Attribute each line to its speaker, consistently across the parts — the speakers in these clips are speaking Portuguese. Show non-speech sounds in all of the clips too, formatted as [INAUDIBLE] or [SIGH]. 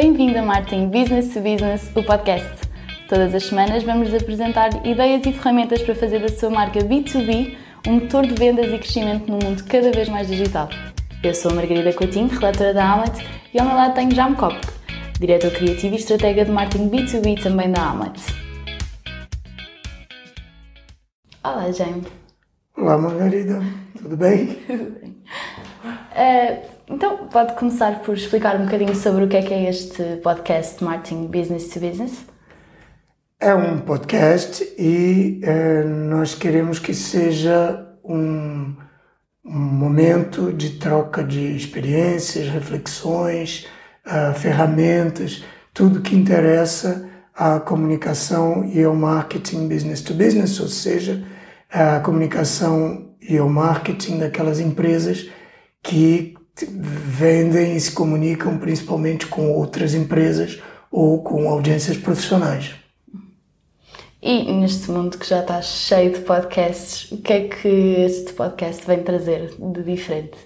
Speaker 1: Bem-vindo a Marketing Business to Business, o podcast. Todas as semanas vamos apresentar ideias e ferramentas para fazer da sua marca B2B um motor de vendas e crescimento num mundo cada vez mais digital. Eu sou a Margarida Coutinho, relatora da Amlet, e ao meu lado tenho Jam Kopk, diretor criativo e estratega de marketing B2B também da Amlet. Olá, Jaime.
Speaker 2: Olá, Margarida. Tudo bem? [LAUGHS]
Speaker 1: Tudo bem. Uh, então, pode começar por explicar um bocadinho sobre o que é que é este podcast Marketing Business to Business?
Speaker 2: É um podcast e uh, nós queremos que seja um, um, momento de troca de experiências, reflexões, uh, ferramentas, tudo que interessa à comunicação e ao marketing business to business, ou seja, a comunicação e ao marketing daquelas empresas que vendem e se comunicam principalmente com outras empresas ou com audiências profissionais.
Speaker 1: E neste mundo que já está cheio de podcasts, o que é que este podcast vem trazer de diferente?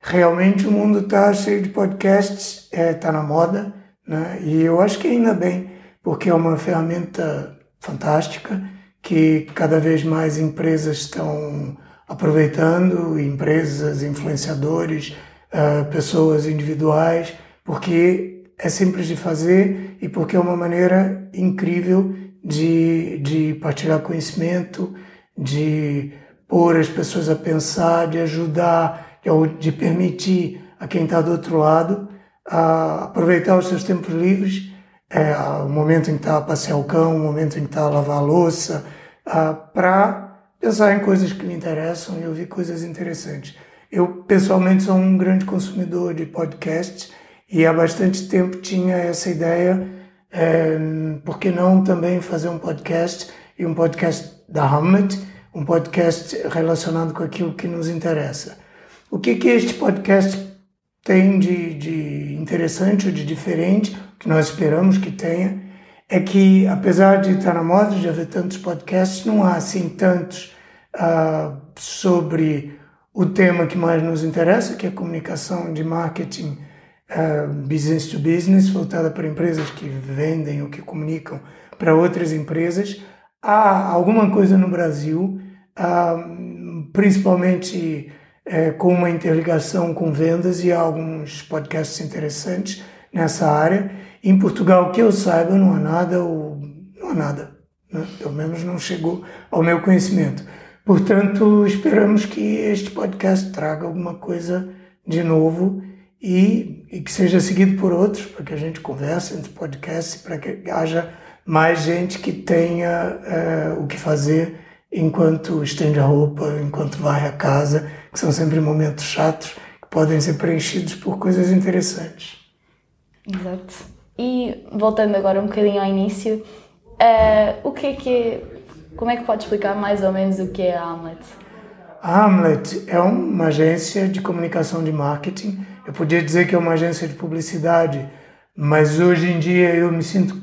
Speaker 2: Realmente o mundo está cheio de podcasts, está é, tá na moda, né? e eu acho que ainda bem, porque é uma ferramenta fantástica que cada vez mais empresas estão aproveitando empresas, influenciadores, uh, pessoas individuais, porque é simples de fazer e porque é uma maneira incrível de, de partilhar conhecimento, de pôr as pessoas a pensar, de ajudar, de, permitir a quem está do outro lado a aproveitar os seus tempos livres, é, o momento em que está a passear o cão, o momento em que está a lavar a louça, para pensar em coisas que lhe interessam e ouvir coisas interessantes. Eu, pessoalmente, sou um grande consumidor de podcasts e há bastante tempo tinha essa ideia, é, por que não também fazer um podcast e um podcast da Hamlet, um podcast relacionado com aquilo que nos interessa. O que, que este podcast tem de, de interessante ou de diferente, que nós esperamos que tenha, é que, apesar de estar na moda, de haver tantos podcasts, não há assim tantos uh, sobre o tema que mais nos interessa, que é comunicação de marketing uh, business to business, voltada para empresas que vendem ou que comunicam para outras empresas. Há alguma coisa no Brasil, uh, principalmente eh, com uma interligação com vendas e há alguns podcasts interessantes nessa área. Em Portugal, que eu saiba, não há nada, ou não há nada. Né? Pelo menos não chegou ao meu conhecimento. Portanto, esperamos que este podcast traga alguma coisa de novo e, e que seja seguido por outros, para que a gente converse entre podcasts, para que haja mais gente que tenha é, o que fazer enquanto estende a roupa, enquanto vai à casa, que são sempre momentos chatos que podem ser preenchidos por coisas interessantes.
Speaker 1: Exato. E voltando agora um bocadinho ao início, uh, o que é que é, como é que pode explicar mais ou menos o que é a Hamlet?
Speaker 2: A Hamlet é uma agência de comunicação de marketing. Eu podia dizer que é uma agência de publicidade, mas hoje em dia eu me sinto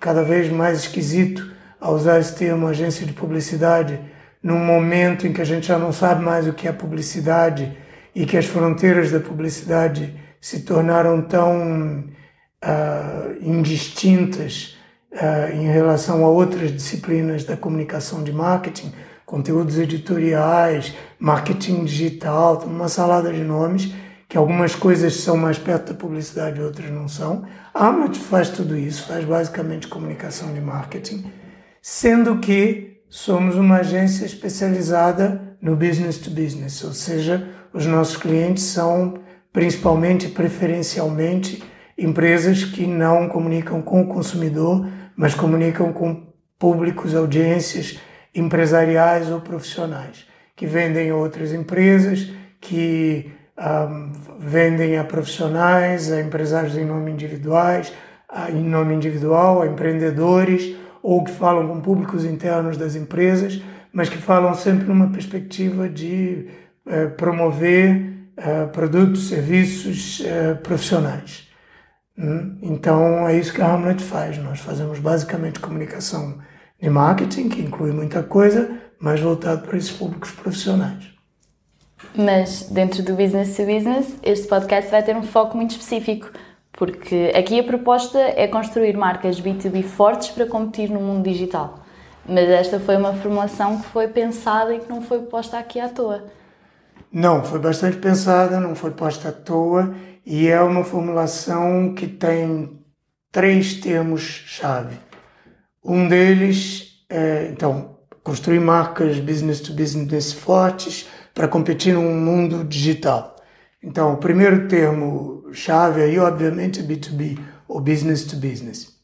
Speaker 2: cada vez mais esquisito a usar esse termo agência de publicidade num momento em que a gente já não sabe mais o que é publicidade e que as fronteiras da publicidade se tornaram tão uh, indistintas uh, em relação a outras disciplinas da comunicação de marketing, conteúdos editoriais, marketing digital, uma salada de nomes, que algumas coisas são mais perto da publicidade e outras não são. A Amnet faz tudo isso, faz basicamente comunicação de marketing, sendo que somos uma agência especializada no business to business, ou seja, os nossos clientes são principalmente, preferencialmente, empresas que não comunicam com o consumidor, mas comunicam com públicos, audiências empresariais ou profissionais, que vendem a outras empresas, que um, vendem a profissionais, a empresários em nome individuais, a, em nome individual, a empreendedores, ou que falam com públicos internos das empresas, mas que falam sempre numa perspectiva de uh, promover uh, produtos, serviços uh, profissionais. Hum? Então é isso que a Hamlet faz. Nós fazemos basicamente comunicação de marketing, que inclui muita coisa, mas voltado para esses públicos profissionais.
Speaker 1: Mas dentro do business to business, este podcast vai ter um foco muito específico, Porque aqui a proposta é construir marcas B2B fortes para competir no mundo digital. Mas esta foi uma formulação que foi pensada e que não foi posta aqui à toa.
Speaker 2: Não, foi bastante pensada, não foi posta à toa e é uma formulação que tem três termos-chave. Um deles é, então, construir marcas business to business fortes para competir num mundo digital. Então, o primeiro termo-chave aí, obviamente, é B2B, ou business to business.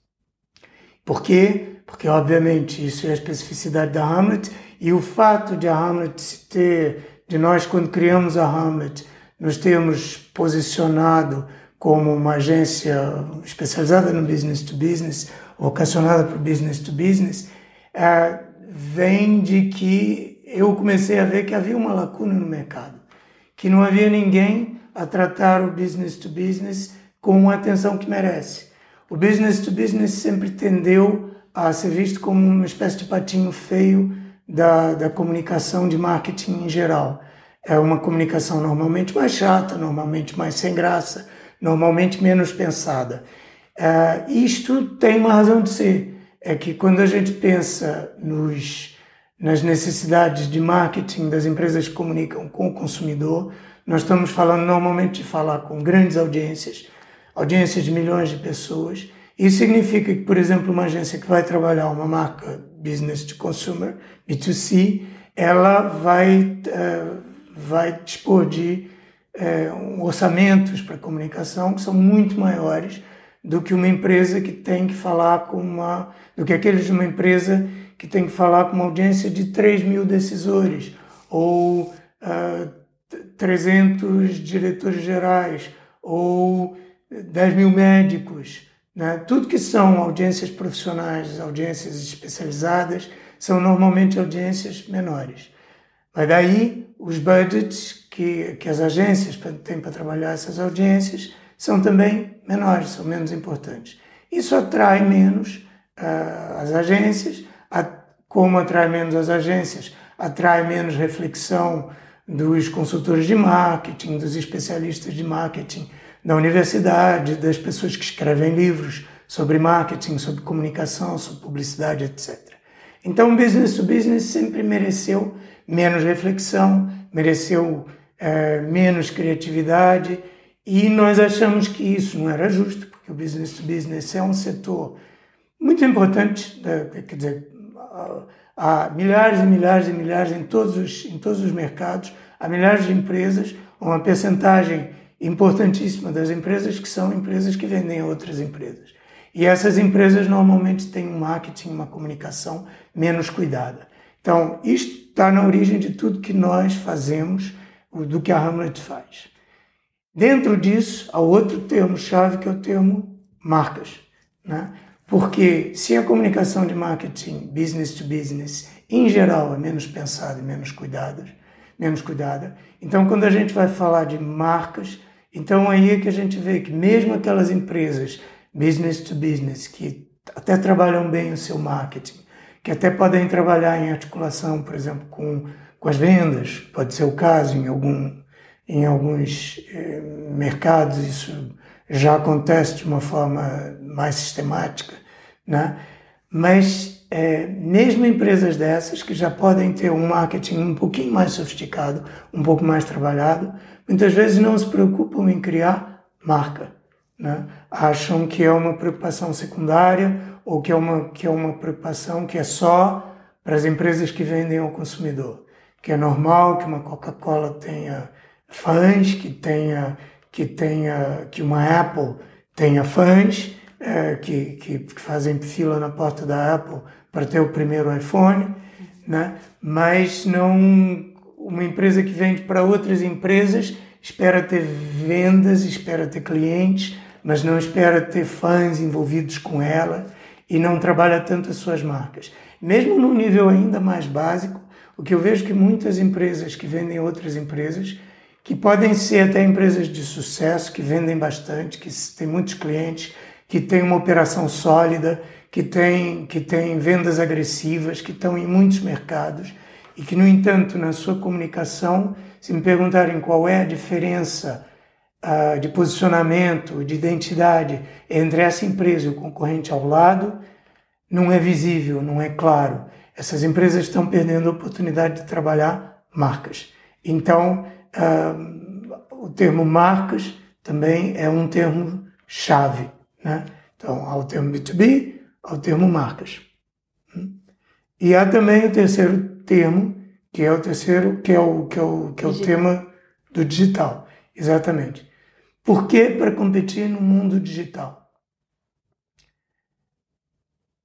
Speaker 2: Por quê? Porque, obviamente, isso é a especificidade da Hamlet e o fato de a Hamlet ter, de nós, quando criamos a Hamlet, nos termos posicionado como uma agência especializada no business to business, vocacionada para o business to business, é, vem de que eu comecei a ver que havia uma lacuna no mercado, que não havia ninguém a tratar o business to business com a atenção que merece. O business to business sempre tendeu a ser visto como uma espécie de patinho feio da, da comunicação de marketing em geral. É uma comunicação normalmente mais chata, normalmente mais sem graça, normalmente menos pensada. Uh, isto tem uma razão de ser. É que quando a gente pensa nos, nas necessidades de marketing das empresas que comunicam com o consumidor, nós estamos falando normalmente de falar com grandes audiências, audiências de milhões de pessoas. Isso significa que, por exemplo, uma agência que vai trabalhar uma marca business to consumer, B2C, ela vai, uh, vai dispor de uh, orçamentos para comunicação que são muito maiores do que uma empresa que tem que falar com uma. do que aqueles de uma empresa que tem que falar com uma audiência de 3 mil decisores ou uh, ah, 300 diretores gerais ou 10 mil médicos. Né? Tudo que são audiências profissionais, audiências especializadas, são normalmente audiências menores. Mas daí os budgets que, que as agências têm para trabalhar essas audiências são também menores, são menos importantes. Isso atrai menos uh, as agências, a, como atrai menos as agências, atrai menos reflexão dos consultores de marketing, dos especialistas de marketing da universidade, das pessoas que escrevem livros sobre marketing, sobre comunicação, sobre publicidade, etc. Então, business to business sempre mereceu menos reflexão, mereceu é, menos criatividade e nós achamos que isso não era justo, porque o business to business é um setor muito importante, quer dizer, há milhares e milhares e milhares em todos os, em todos os mercados, há milhares de empresas, uma percentagem importantíssima das empresas que são empresas que vendem a outras empresas. E essas empresas normalmente têm um marketing, uma comunicação menos cuidada. Então, isto está na origem de tudo que nós fazemos, do que a Hamlet faz. Dentro disso, há outro termo-chave que é o termo marcas. Né? Porque se a comunicação de marketing business to business, em geral, é menos pensada e menos cuidada, menos cuidada, então quando a gente vai falar de marcas, então aí é que a gente vê que mesmo aquelas empresas business to business que até trabalham bem o seu marketing, que até podem trabalhar em articulação, por exemplo, com, com as vendas, pode ser o caso em algum em alguns eh, mercados isso já acontece de uma forma mais sistemática, né? mas eh, mesmo empresas dessas que já podem ter um marketing um pouquinho mais sofisticado, um pouco mais trabalhado, muitas vezes não se preocupam em criar marca. Né? Acham que é uma preocupação secundária ou que é uma, que é uma preocupação que é só para as empresas que vendem ao consumidor. Que é normal que uma Coca-Cola tenha fãs, que tenha, que tenha, que uma Apple tenha fãs é, que, que, que, fazem fila na porta da Apple para ter o primeiro iPhone, né? mas não uma empresa que vende para outras empresas espera ter vendas, espera ter clientes, mas não espera ter fãs envolvidos com ela e não trabalha tanto as suas marcas. Mesmo num nível ainda mais básico, o que eu vejo que muitas empresas que vendem outras empresas que podem ser até empresas de sucesso, que vendem bastante, que têm muitos clientes, que têm uma operação sólida, que têm, que têm vendas agressivas, que estão em muitos mercados e que, no entanto, na sua comunicação, se me perguntarem qual é a diferença uh, de posicionamento, de identidade entre essa empresa e o concorrente ao lado não é visível, não é claro. Essas empresas estão perdendo a oportunidade de trabalhar marcas. Então, uh, o termo marcas também é um termo chave. Né? Então, há o termo B2B, há o termo marcas. E há também o terceiro termo, que é o terceiro, que é o, que é o, que é o tema do digital. Exatamente. Por que para competir no mundo digital?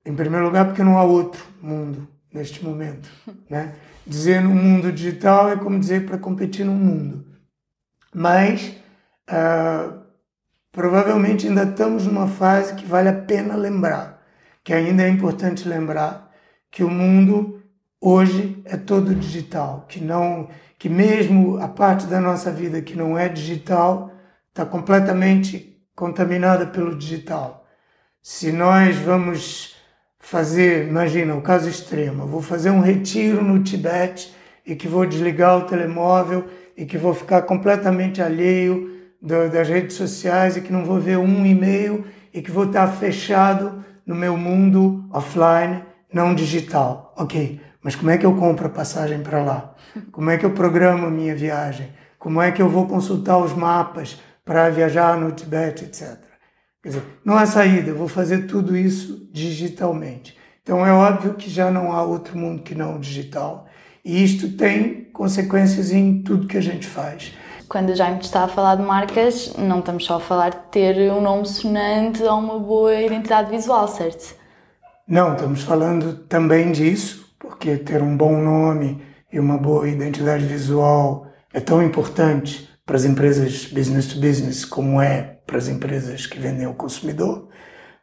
Speaker 2: Em primeiro lugar, porque não há outro mundo neste momento. [LAUGHS] Né? Dizer no mundo digital é como dizer para competir no mundo. Mas uh, provavelmente ainda estamos numa fase que vale a pena lembrar, que ainda é importante lembrar que o mundo hoje é todo digital, que não, que mesmo a parte da nossa vida que não é digital está completamente contaminada pelo digital. Se nós vamos fazer, imagina, o caso extremo, vou fazer um retiro no Tibete e que vou desligar o telemóvel e que vou ficar completamente alheio do, das redes sociais e que não vou ver um e-mail e que vou estar fechado no meu mundo offline, não digital. Ok, mas como é que eu compro a passagem para lá? Como é que eu programo a minha viagem? Como é que eu vou consultar os mapas para viajar no Tibete, etc. Quer dizer, não há saída, eu vou fazer tudo isso digitalmente. Então é óbvio que já não há outro mundo que não o digital. E isto tem consequências em tudo que a gente faz
Speaker 1: quando a Jaime está a falar de marcas, não estamos só a falar de ter um nome sonante ou uma boa identidade visual, certo?
Speaker 2: Não, estamos falando também disso, porque ter um bom nome e uma boa identidade visual é tão importante para as empresas business to business como é para as empresas que vendem ao consumidor.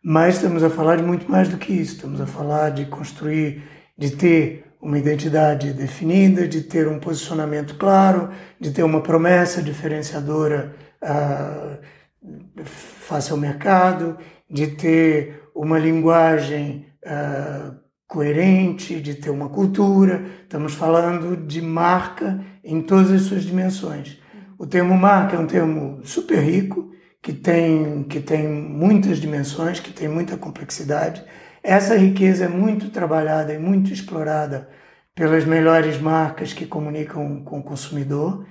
Speaker 2: Mas estamos a falar de muito mais do que isso. Estamos a falar de construir, de ter uma identidade definida, de ter um posicionamento claro, de ter uma promessa diferenciadora uh, face ao mercado, de ter uma linguagem uh, coerente, de ter uma cultura. Estamos falando de marca em todas as suas dimensões. O termo marca é um termo super rico, que tem, que tem muitas dimensões, que tem muita complexidade essa riqueza é muito trabalhada e muito explorada pelas melhores marcas que comunicam com o consumidor.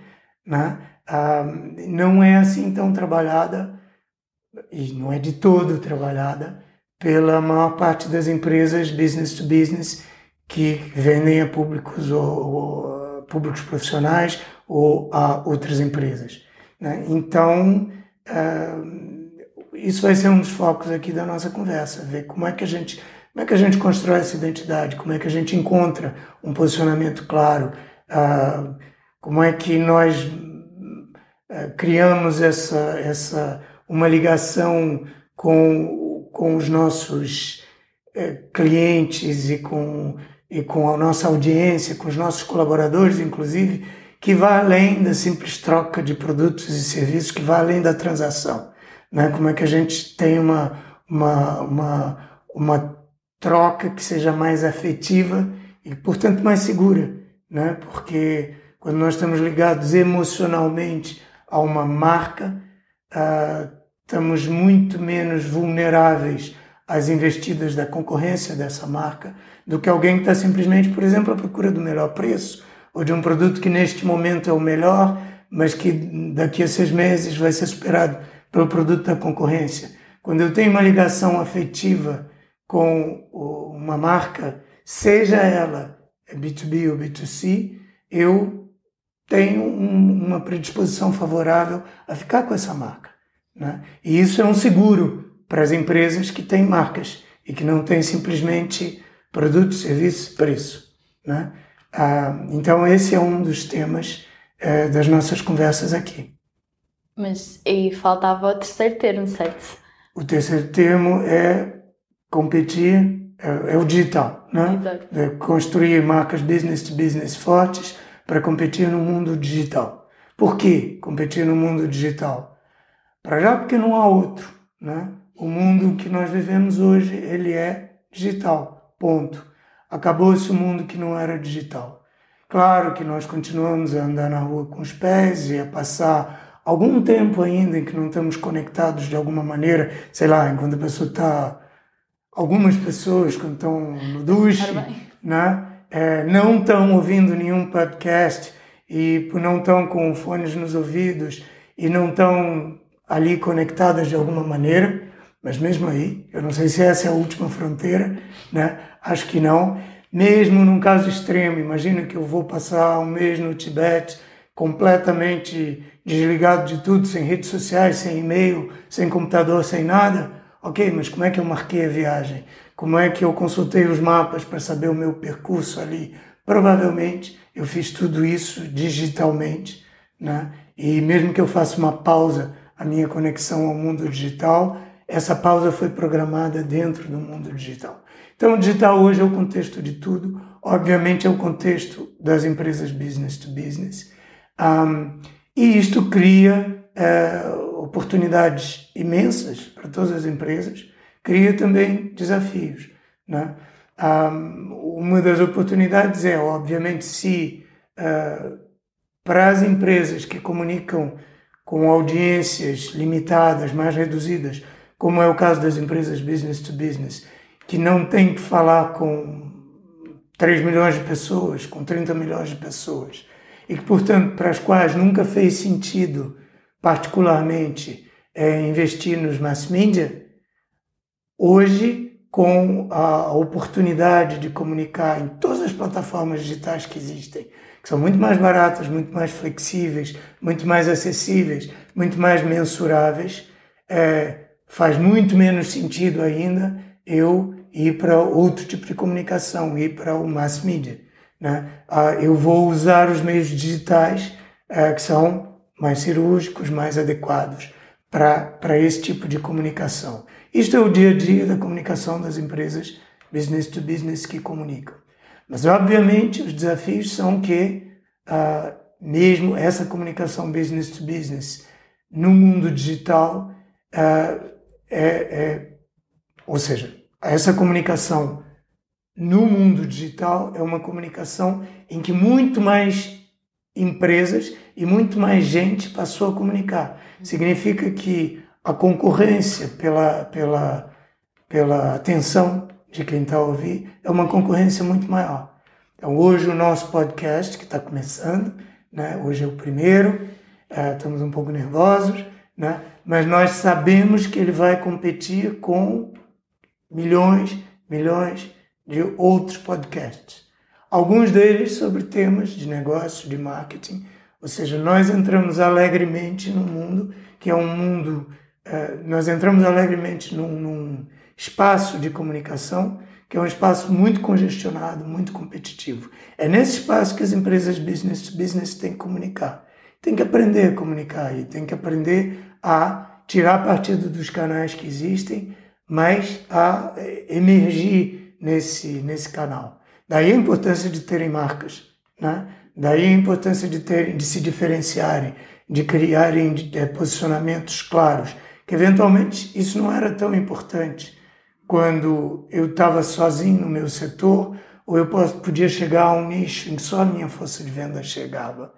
Speaker 2: Né? Ah, não é assim tão trabalhada, e não é de todo trabalhada, pela maior parte das empresas business to business que vendem a públicos ou, ou públicos profissionais ou a outras empresas. Né? Então, uh, isso vai ser um dos focos aqui da nossa conversa, ver como é que a gente, como é que a gente constrói essa identidade, como é que a gente encontra um posicionamento claro, uh, como é que nós uh, criamos essa, essa uma ligação com, com os nossos uh, clientes e com, e com a nossa audiência, com os nossos colaboradores, inclusive, que vai além da simples troca de produtos e serviços, que vai além da transação né? Como é que a gente tem uma, uma, uma, uma troca que seja mais afetiva e, portanto, mais segura, né? Porque quando nós estamos ligados emocionalmente a uma marca, uh, estamos muito menos vulneráveis às investidas da concorrência dessa marca do que alguém que está simplesmente, por exemplo, à procura do melhor preço ou de um produto que neste momento é o melhor, mas que daqui a seis meses vai ser superado pelo produto da concorrência. Quando eu tenho uma ligação afetiva com uma marca, seja ela B2B ou B2C, eu tenho um, uma predisposição favorável a ficar com essa marca. Né? E isso é um seguro para as empresas que têm marcas e que não têm simplesmente produtos, serviços, preço. Né? Ah, então, esse é um dos temas eh, das nossas conversas aqui.
Speaker 1: Mas aí faltava o terceiro termo, certo?
Speaker 2: O terceiro termo é competir, é, é o digital, né? Exato. É construir marcas business to business fortes para competir no mundo digital. Por que competir no mundo digital? Para já porque não há outro, né? O mundo que nós vivemos hoje, ele é digital, ponto. Acabou-se o mundo que não era digital. Claro que nós continuamos a andar na rua com os pés e a passar algum tempo ainda em que não estamos conectados de alguma maneira, sei lá, enquanto a pessoa está. Algumas pessoas, quando estão no duche, né, é, não estão ouvindo nenhum podcast e não estão com fones nos ouvidos e não estão ali conectadas de alguma maneira, mas mesmo aí, eu não sei se essa é a última fronteira, né? acho que não. Mesmo num caso extremo, imagina que eu vou passar um mês no Tibete completamente desligado de tudo, sem redes sociais, sem e-mail, sem computador, sem nada. Ok, mas como é que eu marquei a viagem? Como é que eu consultei os mapas para saber o meu percurso ali? Provavelmente eu fiz tudo isso digitalmente, né? E mesmo que eu faça uma pausa, a minha conexão ao mundo digital, essa pausa foi programada dentro do mundo digital. Então, o digital hoje é o contexto de tudo. Obviamente, é o contexto das empresas business to business. Um, e isto cria uh, oportunidades imensas para todas as empresas, cria também desafios. Né? Um, uma das oportunidades é, obviamente, se uh, para as empresas que comunicam com audiências limitadas, mais reduzidas, como é o caso das empresas business to business, que não têm que falar com 3 milhões de pessoas, com 30 milhões de pessoas, e que, portanto, para as quais nunca fez sentido, particularmente, é, investir nos mass media, hoje, com a oportunidade de comunicar em todas as plataformas digitais que existem, que são muito mais baratas, muito mais flexíveis, muito mais acessíveis, muito mais mensuráveis, é, faz muito menos sentido ainda eu ir para outro tipo de comunicação, ir para o mass media. Né? Ah, eu vou usar os meios digitais ah, que são mais cirúrgicos, mais adequados para esse tipo de comunicação. Isto é o dia a dia da comunicação das empresas business to business que comunicam. Mas, obviamente, os desafios são que, ah, mesmo essa comunicação business to business no mundo digital, ah, é, é, ou seja, essa comunicação no mundo digital é uma comunicação em que muito mais empresas e muito mais gente passou a comunicar. Significa que a concorrência pela, pela, pela atenção de quem está a ouvir é uma concorrência muito maior. Então, hoje o nosso podcast, que está começando, né? hoje é o primeiro, é, estamos um pouco nervosos, né? mas nós sabemos que ele vai competir com milhões, milhões de outros podcasts. Alguns deles sobre temas de negócio, de marketing. Ou seja, nós entramos alegremente no mundo que é um mundo. Uh, nós entramos alegremente num, num espaço de comunicação que é um espaço muito congestionado, muito competitivo. É nesse espaço que as empresas business to business têm que comunicar. Tem que aprender a comunicar e tem que aprender a tirar partido dos canais que existem, mas a eh, emergir nesse, nesse canal. Daí a importância de terem marcas, né? daí a importância de, de se diferenciarem, de criarem é, posicionamentos claros, que eventualmente isso não era tão importante quando eu estava sozinho no meu setor, ou eu podia chegar a um nicho em que só a minha força de venda chegava.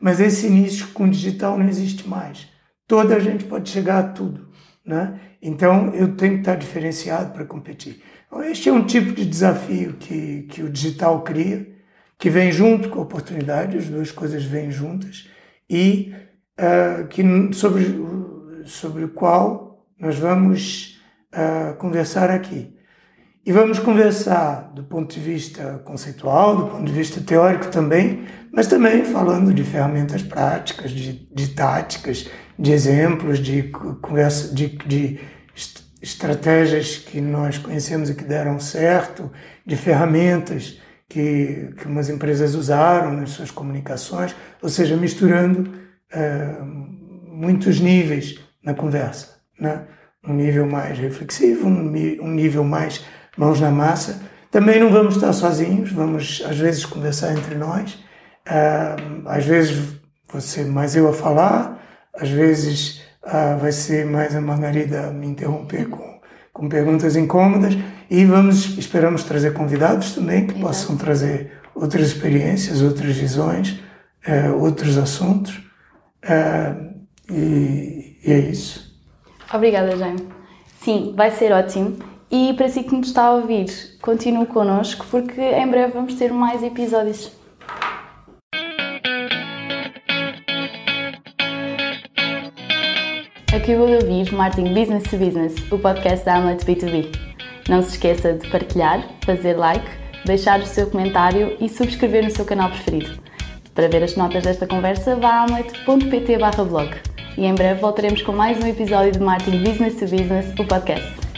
Speaker 2: Mas esse nicho com digital não existe mais. Toda a gente pode chegar a tudo. Né? Então eu tenho que estar diferenciado para competir. Então, este é um tipo de desafio que, que o digital cria, que vem junto com a oportunidade, as duas coisas vêm juntas, e uh, que, sobre, sobre o qual nós vamos uh, conversar aqui. E vamos conversar do ponto de vista conceitual, do ponto de vista teórico também, mas também falando de ferramentas práticas, de, de táticas, de exemplos, de conversa, de, de estratégias que nós conhecemos e que deram certo, de ferramentas que, que umas empresas usaram nas suas comunicações, ou seja, misturando uh, muitos níveis na conversa. Né? Um nível mais reflexivo, um, um nível mais mãos na massa. Também não vamos estar sozinhos, vamos às vezes conversar entre nós, uh, às vezes você mais eu a falar, às vezes ah, vai ser mais a Margarida me interromper com, com perguntas incômodas e vamos esperamos trazer convidados também que possam trazer outras experiências, outras visões, uh, outros assuntos. Uh, E, e é isso.
Speaker 1: Obrigada, Jaime. Sim, vai ser ótimo. E para si que nos está a ouvir, continue connosco porque em breve vamos ter mais episódios. Acabou de ouvir Marketing Business to Business, o podcast da Hamlet B2B. Não se esqueça de partilhar, fazer like, deixar o seu comentário e subscrever no seu canal preferido. Para ver as notas desta conversa, vá a hamlet.pt blog. E em breve voltaremos com mais um episódio de Marketing Business to Business, o podcast.